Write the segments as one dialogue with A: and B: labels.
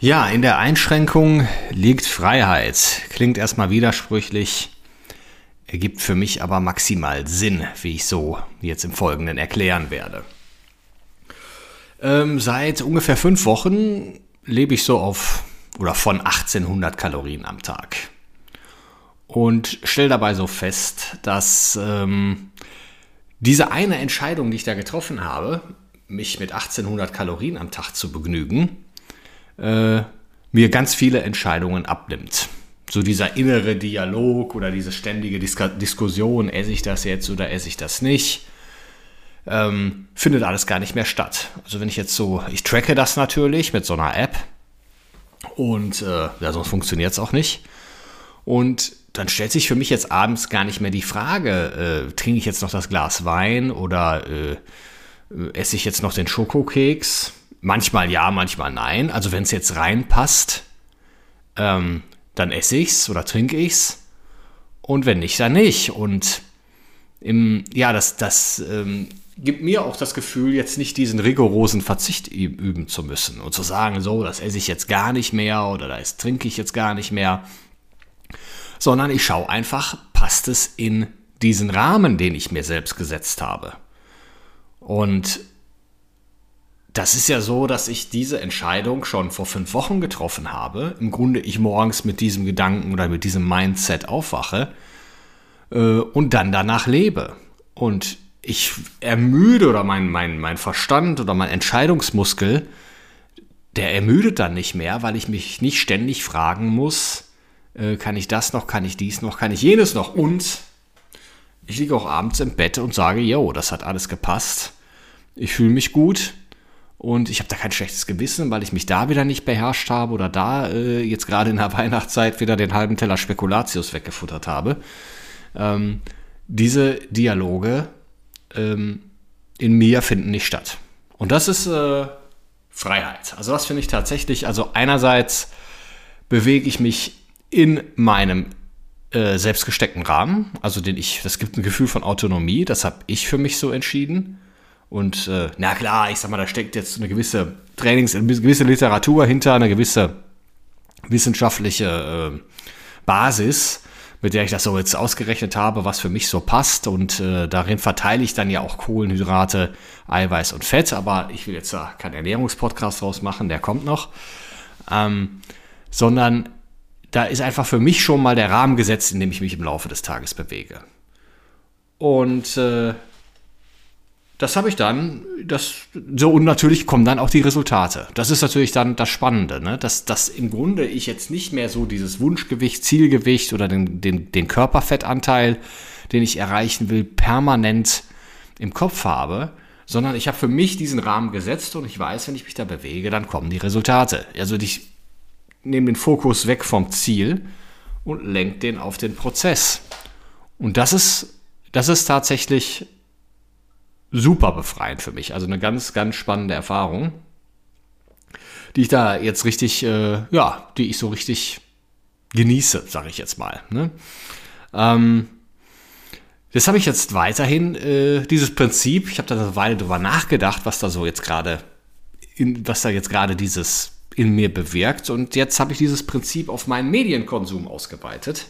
A: Ja, in der Einschränkung liegt Freiheit. Klingt erstmal widersprüchlich, ergibt für mich aber maximal Sinn, wie ich so jetzt im Folgenden erklären werde. Ähm, seit ungefähr fünf Wochen lebe ich so auf oder von 1800 Kalorien am Tag. Und stelle dabei so fest, dass ähm, diese eine Entscheidung, die ich da getroffen habe, mich mit 1800 Kalorien am Tag zu begnügen, äh, mir ganz viele Entscheidungen abnimmt. So dieser innere Dialog oder diese ständige Dis Diskussion, esse ich das jetzt oder esse ich das nicht, ähm, findet alles gar nicht mehr statt. Also wenn ich jetzt so, ich tracke das natürlich mit so einer App und äh, ja, sonst funktioniert es auch nicht. Und dann stellt sich für mich jetzt abends gar nicht mehr die Frage, äh, trinke ich jetzt noch das Glas Wein oder äh, äh esse ich jetzt noch den Schokokeks? Manchmal ja, manchmal nein. Also wenn es jetzt reinpasst, ähm, dann esse ich's oder trinke ich's. Und wenn nicht, dann nicht. Und im, ja, das, das ähm, gibt mir auch das Gefühl, jetzt nicht diesen rigorosen Verzicht üben zu müssen und zu sagen, so, das esse ich jetzt gar nicht mehr oder das trinke ich jetzt gar nicht mehr. Sondern ich schaue einfach, passt es in diesen Rahmen, den ich mir selbst gesetzt habe. Und das ist ja so, dass ich diese Entscheidung schon vor fünf Wochen getroffen habe. Im Grunde ich morgens mit diesem Gedanken oder mit diesem Mindset aufwache äh, und dann danach lebe. Und ich ermüde oder mein, mein, mein Verstand oder mein Entscheidungsmuskel, der ermüdet dann nicht mehr, weil ich mich nicht ständig fragen muss, äh, kann ich das noch, kann ich dies noch, kann ich jenes noch. Und ich liege auch abends im Bett und sage, yo, das hat alles gepasst. Ich fühle mich gut und ich habe da kein schlechtes Gewissen, weil ich mich da wieder nicht beherrscht habe oder da äh, jetzt gerade in der Weihnachtszeit wieder den halben Teller Spekulatius weggefuttert habe. Ähm, diese Dialoge ähm, in mir finden nicht statt. Und das ist äh, Freiheit. Also das finde ich tatsächlich, also einerseits bewege ich mich in meinem äh, selbstgesteckten Rahmen, also den ich, das gibt ein Gefühl von Autonomie, das habe ich für mich so entschieden. Und äh, na klar, ich sag mal, da steckt jetzt eine gewisse Trainings, eine gewisse Literatur hinter, eine gewisse wissenschaftliche äh, Basis, mit der ich das so jetzt ausgerechnet habe, was für mich so passt. Und äh, darin verteile ich dann ja auch Kohlenhydrate, Eiweiß und Fett. Aber ich will jetzt da keinen Ernährungspodcast draus machen, der kommt noch. Ähm, sondern da ist einfach für mich schon mal der Rahmen gesetzt, in dem ich mich im Laufe des Tages bewege. Und äh, das habe ich dann, das, so und natürlich kommen dann auch die Resultate. Das ist natürlich dann das Spannende, ne? dass, dass im Grunde ich jetzt nicht mehr so dieses Wunschgewicht, Zielgewicht oder den, den, den Körperfettanteil, den ich erreichen will, permanent im Kopf habe, sondern ich habe für mich diesen Rahmen gesetzt und ich weiß, wenn ich mich da bewege, dann kommen die Resultate. Also ich nehme den Fokus weg vom Ziel und lenke den auf den Prozess. Und das ist, das ist tatsächlich super befreiend für mich. Also eine ganz, ganz spannende Erfahrung, die ich da jetzt richtig, äh, ja, die ich so richtig genieße, sage ich jetzt mal. Ne? Ähm, das habe ich jetzt weiterhin, äh, dieses Prinzip, ich habe da eine Weile drüber nachgedacht, was da so jetzt gerade, was da jetzt gerade dieses in mir bewirkt. Und jetzt habe ich dieses Prinzip auf meinen Medienkonsum ausgeweitet.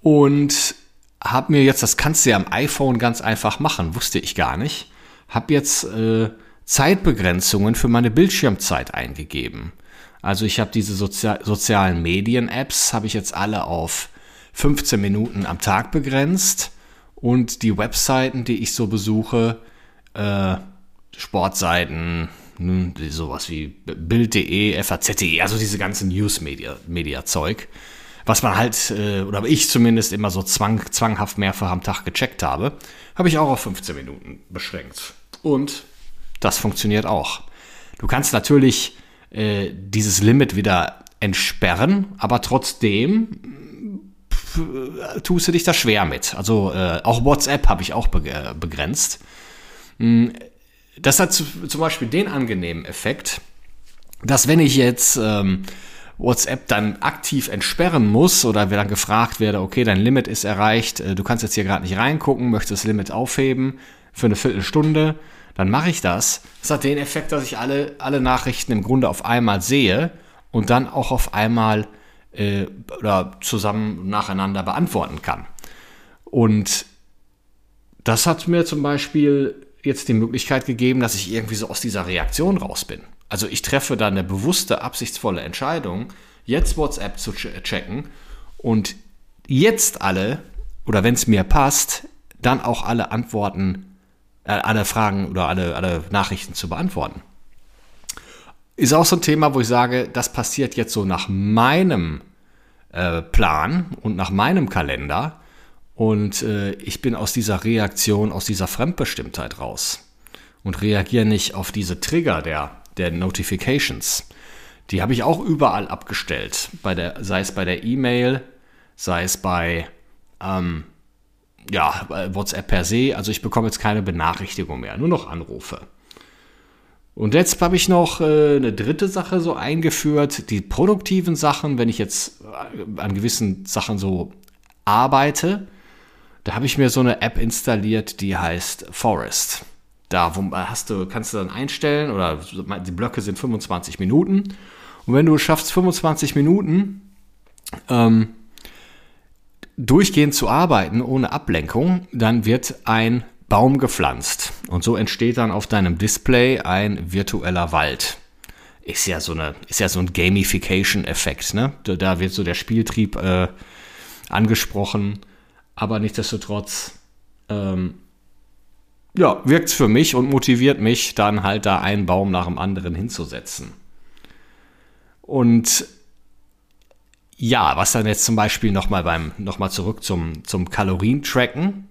A: Und habe mir jetzt, das kannst du ja am iPhone ganz einfach machen, wusste ich gar nicht, habe jetzt äh, Zeitbegrenzungen für meine Bildschirmzeit eingegeben. Also ich habe diese Sozi sozialen Medien-Apps, habe ich jetzt alle auf 15 Minuten am Tag begrenzt und die Webseiten, die ich so besuche, äh, Sportseiten, hm, sowas wie Bild.de, FAZ.de, also diese ganze News-Media-Zeug, Media was man halt, äh, oder ich zumindest immer so zwang, zwanghaft mehrfach am Tag gecheckt habe, habe ich auch auf 15 Minuten beschränkt. Und das funktioniert auch. Du kannst natürlich äh, dieses Limit wieder entsperren, aber trotzdem äh, tust du dich da schwer mit. Also äh, auch WhatsApp habe ich auch be begrenzt. Hm, das hat zum Beispiel den angenehmen Effekt, dass wenn ich jetzt ähm, WhatsApp dann aktiv entsperren muss oder dann gefragt werde, okay, dein Limit ist erreicht, äh, du kannst jetzt hier gerade nicht reingucken, möchtest das Limit aufheben für eine Viertelstunde, dann mache ich das. Das hat den Effekt, dass ich alle, alle Nachrichten im Grunde auf einmal sehe und dann auch auf einmal äh, oder zusammen nacheinander beantworten kann. Und das hat mir zum Beispiel jetzt die Möglichkeit gegeben, dass ich irgendwie so aus dieser Reaktion raus bin. Also ich treffe da eine bewusste, absichtsvolle Entscheidung, jetzt WhatsApp zu checken und jetzt alle, oder wenn es mir passt, dann auch alle Antworten, äh, alle Fragen oder alle, alle Nachrichten zu beantworten. Ist auch so ein Thema, wo ich sage, das passiert jetzt so nach meinem äh, Plan und nach meinem Kalender. Und äh, ich bin aus dieser Reaktion, aus dieser Fremdbestimmtheit raus und reagiere nicht auf diese Trigger der der Notifications. Die habe ich auch überall abgestellt, bei der, sei es bei der E-Mail, sei es bei ähm, ja, WhatsApp per se. Also ich bekomme jetzt keine Benachrichtigung mehr, nur noch Anrufe. Und jetzt habe ich noch äh, eine dritte Sache so eingeführt, die produktiven Sachen, wenn ich jetzt äh, an gewissen Sachen so arbeite, da habe ich mir so eine App installiert, die heißt Forest. Da wo, hast du, kannst du dann einstellen, oder die Blöcke sind 25 Minuten. Und wenn du es schaffst, 25 Minuten ähm, durchgehend zu arbeiten, ohne Ablenkung, dann wird ein Baum gepflanzt. Und so entsteht dann auf deinem Display ein virtueller Wald. Ist ja so, eine, ist ja so ein Gamification-Effekt. Ne? Da wird so der Spieltrieb äh, angesprochen. Aber nichtsdestotrotz ähm, ja, wirkt für mich und motiviert mich, dann halt da einen Baum nach dem anderen hinzusetzen. Und ja, was dann jetzt zum Beispiel nochmal beim, nochmal zurück zum, zum Kalorientracken,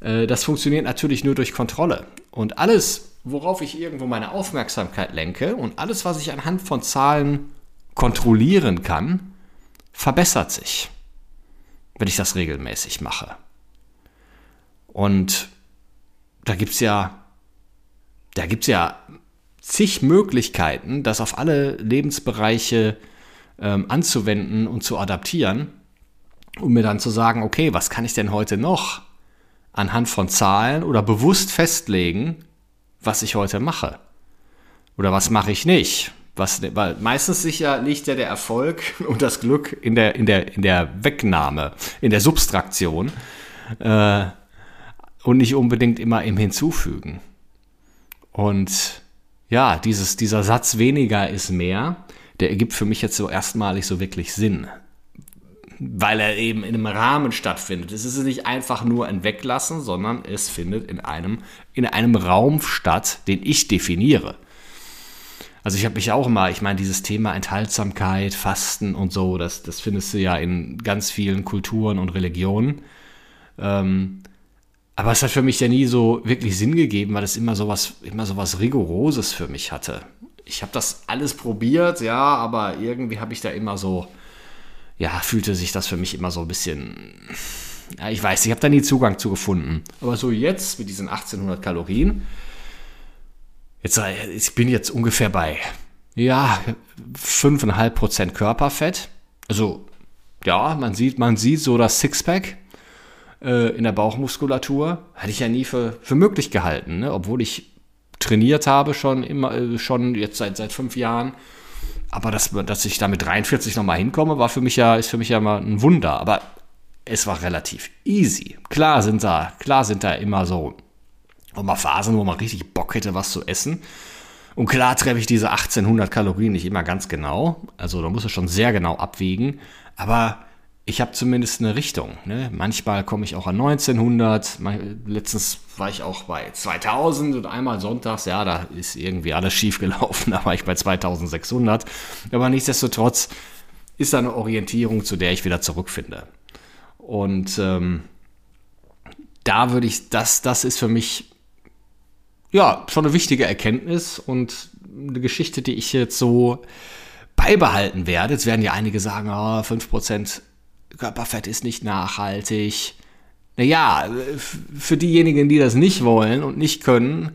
A: äh, das funktioniert natürlich nur durch Kontrolle. Und alles, worauf ich irgendwo meine Aufmerksamkeit lenke und alles, was ich anhand von Zahlen kontrollieren kann, verbessert sich, wenn ich das regelmäßig mache. Und da gibt es ja, da gibt's ja zig Möglichkeiten, das auf alle Lebensbereiche ähm, anzuwenden und zu adaptieren, um mir dann zu sagen, okay, was kann ich denn heute noch anhand von Zahlen oder bewusst festlegen, was ich heute mache? Oder was mache ich nicht? Was, weil meistens sicher liegt ja der Erfolg und das Glück in der, in der, in der Wegnahme, in der Substraktion. Äh, und nicht unbedingt immer im Hinzufügen. Und ja, dieses, dieser Satz weniger ist mehr, der ergibt für mich jetzt so erstmalig so wirklich Sinn. Weil er eben in einem Rahmen stattfindet. Es ist nicht einfach nur ein Weglassen, sondern es findet in einem, in einem Raum statt, den ich definiere. Also ich habe mich auch mal, ich meine, dieses Thema Enthaltsamkeit, Fasten und so, das, das findest du ja in ganz vielen Kulturen und Religionen. Ähm, aber es hat für mich ja nie so wirklich Sinn gegeben, weil es immer so was, immer so was Rigoroses für mich hatte. Ich habe das alles probiert, ja, aber irgendwie habe ich da immer so, ja, fühlte sich das für mich immer so ein bisschen, ja, ich weiß, ich habe da nie Zugang zu gefunden. Aber so jetzt mit diesen 1800 Kalorien, jetzt, ich bin jetzt ungefähr bei, ja, 5,5% Körperfett. Also, ja, man sieht, man sieht so das Sixpack äh, in der Bauchmuskulatur. Hatte ich ja nie für, für möglich gehalten, ne? obwohl ich trainiert habe schon immer, äh, schon jetzt seit, seit fünf Jahren. Aber dass, dass ich da mit 43 nochmal hinkomme, war für mich ja, ist für mich ja mal ein Wunder. Aber es war relativ easy. Klar sind da, klar sind da immer so mal Phasen, wo man richtig Bock hätte, was zu essen. Und klar treffe ich diese 1800 Kalorien nicht immer ganz genau. Also da muss es schon sehr genau abwägen. Aber ich habe zumindest eine Richtung. Ne? Manchmal komme ich auch an 1900. Letztens war ich auch bei 2000 und einmal sonntags, ja, da ist irgendwie alles schief gelaufen. Da war ich bei 2600. Aber nichtsdestotrotz ist da eine Orientierung, zu der ich wieder zurückfinde. Und ähm, da würde ich, das, das ist für mich ja schon eine wichtige Erkenntnis und eine Geschichte, die ich jetzt so beibehalten werde. Jetzt werden ja einige sagen, oh, 5% Körperfett ist nicht nachhaltig. Naja, für diejenigen, die das nicht wollen und nicht können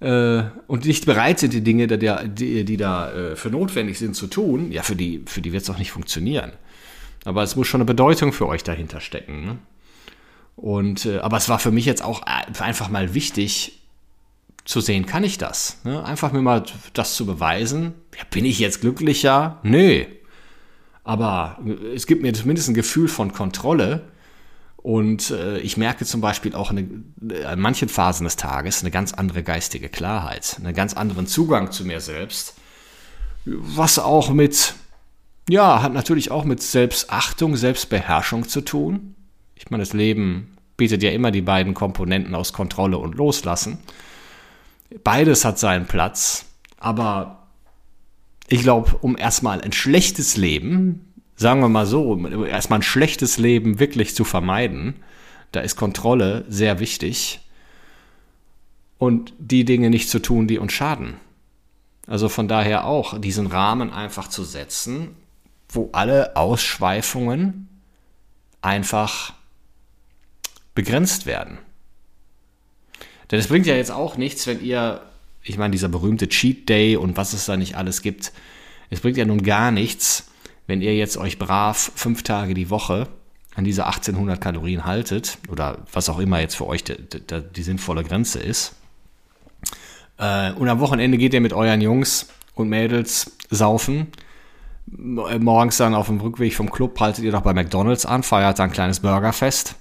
A: äh, und nicht bereit sind, die Dinge, die, die da äh, für notwendig sind, zu tun, ja, für die, für die wird es auch nicht funktionieren. Aber es muss schon eine Bedeutung für euch dahinter stecken. Ne? Und, äh, aber es war für mich jetzt auch einfach mal wichtig zu sehen, kann ich das? Ne? Einfach mir mal das zu beweisen. Ja, bin ich jetzt glücklicher? Nee. Aber es gibt mir zumindest ein Gefühl von Kontrolle. Und äh, ich merke zum Beispiel auch eine, an manchen Phasen des Tages eine ganz andere geistige Klarheit, einen ganz anderen Zugang zu mir selbst. Was auch mit, ja, hat natürlich auch mit Selbstachtung, Selbstbeherrschung zu tun. Ich meine, das Leben bietet ja immer die beiden Komponenten aus Kontrolle und Loslassen. Beides hat seinen Platz, aber ich glaube, um erstmal ein schlechtes Leben, sagen wir mal so, um erstmal ein schlechtes Leben wirklich zu vermeiden, da ist Kontrolle sehr wichtig und die Dinge nicht zu tun, die uns schaden. Also von daher auch diesen Rahmen einfach zu setzen, wo alle Ausschweifungen einfach begrenzt werden. Denn es bringt ja jetzt auch nichts, wenn ihr, ich meine, dieser berühmte Cheat Day und was es da nicht alles gibt, es bringt ja nun gar nichts, wenn ihr jetzt euch brav fünf Tage die Woche an diese 1800 Kalorien haltet oder was auch immer jetzt für euch die, die, die sinnvolle Grenze ist. Äh, und am Wochenende geht ihr mit euren Jungs und Mädels saufen. Morgens dann auf dem Rückweg vom Club haltet ihr noch bei McDonalds an, feiert dann ein kleines Burgerfest.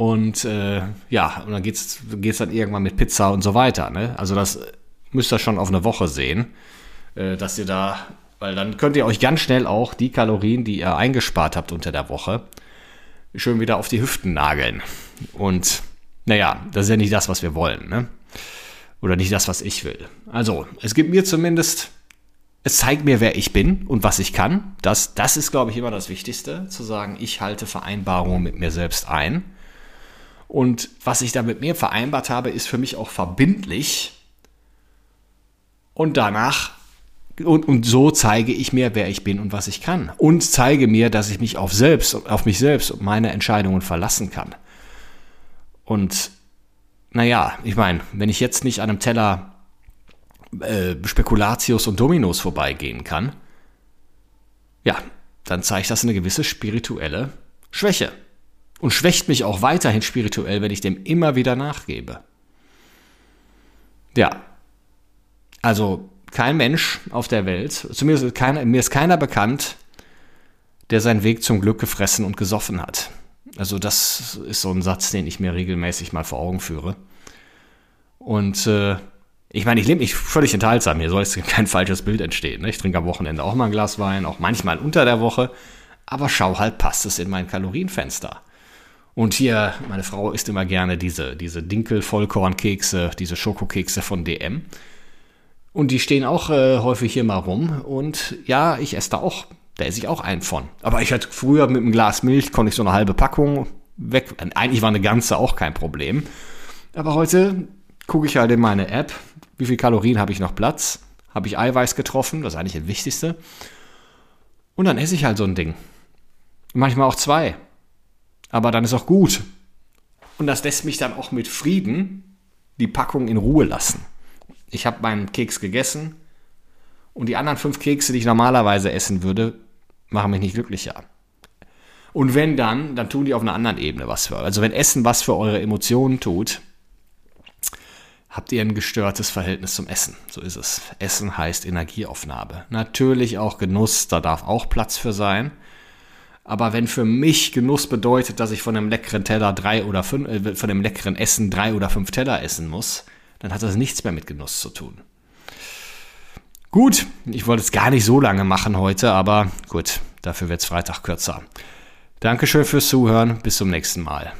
A: Und äh, ja, und dann geht es dann irgendwann mit Pizza und so weiter. Ne? Also das müsst ihr schon auf eine Woche sehen, äh, dass ihr da, weil dann könnt ihr euch ganz schnell auch die Kalorien, die ihr eingespart habt unter der Woche, schön wieder auf die Hüften nageln. Und naja, das ist ja nicht das, was wir wollen. Ne? Oder nicht das, was ich will. Also, es gibt mir zumindest es zeigt mir, wer ich bin und was ich kann. Das, das ist, glaube ich, immer das Wichtigste, zu sagen, ich halte Vereinbarungen mit mir selbst ein. Und was ich da mit mir vereinbart habe, ist für mich auch verbindlich. Und danach, und, und so zeige ich mir, wer ich bin und was ich kann. Und zeige mir, dass ich mich auf selbst, auf mich selbst und meine Entscheidungen verlassen kann. Und naja, ich meine, wenn ich jetzt nicht an einem Teller äh, Spekulatius und Dominos vorbeigehen kann, ja, dann zeigt das eine gewisse spirituelle Schwäche und schwächt mich auch weiterhin spirituell, wenn ich dem immer wieder nachgebe. Ja, also kein Mensch auf der Welt, zumindest keiner, mir ist keiner bekannt, der seinen Weg zum Glück gefressen und gesoffen hat. Also das ist so ein Satz, den ich mir regelmäßig mal vor Augen führe. Und äh, ich meine, ich lebe mich völlig enthaltsam. Hier soll jetzt kein falsches Bild entstehen. Ne? Ich trinke am Wochenende auch mal ein Glas Wein, auch manchmal unter der Woche. Aber schau halt, passt es in mein Kalorienfenster. Und hier, meine Frau isst immer gerne diese, diese Dinkel-Vollkornkekse, diese Schokokekse von DM. Und die stehen auch äh, häufig hier mal rum. Und ja, ich esse da auch, da esse ich auch einen von. Aber ich hatte früher mit einem Glas Milch, konnte ich so eine halbe Packung weg. Eigentlich war eine ganze auch kein Problem. Aber heute gucke ich halt in meine App, wie viel Kalorien habe ich noch Platz, habe ich Eiweiß getroffen, das ist eigentlich das Wichtigste. Und dann esse ich halt so ein Ding. Manchmal auch zwei. Aber dann ist auch gut. Und das lässt mich dann auch mit Frieden die Packung in Ruhe lassen. Ich habe meinen Keks gegessen und die anderen fünf Kekse, die ich normalerweise essen würde, machen mich nicht glücklicher. Und wenn dann, dann tun die auf einer anderen Ebene was für. Also wenn Essen was für eure Emotionen tut, habt ihr ein gestörtes Verhältnis zum Essen. So ist es. Essen heißt Energieaufnahme. Natürlich auch Genuss, da darf auch Platz für sein. Aber wenn für mich Genuss bedeutet, dass ich von einem leckeren Teller drei oder fünf, äh, von einem leckeren Essen drei oder fünf Teller essen muss, dann hat das nichts mehr mit Genuss zu tun. Gut, ich wollte es gar nicht so lange machen heute, aber gut, dafür wird es Freitag kürzer. Dankeschön fürs Zuhören, bis zum nächsten Mal.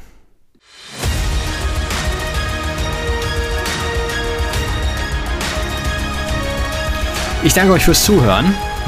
A: Ich danke euch fürs Zuhören.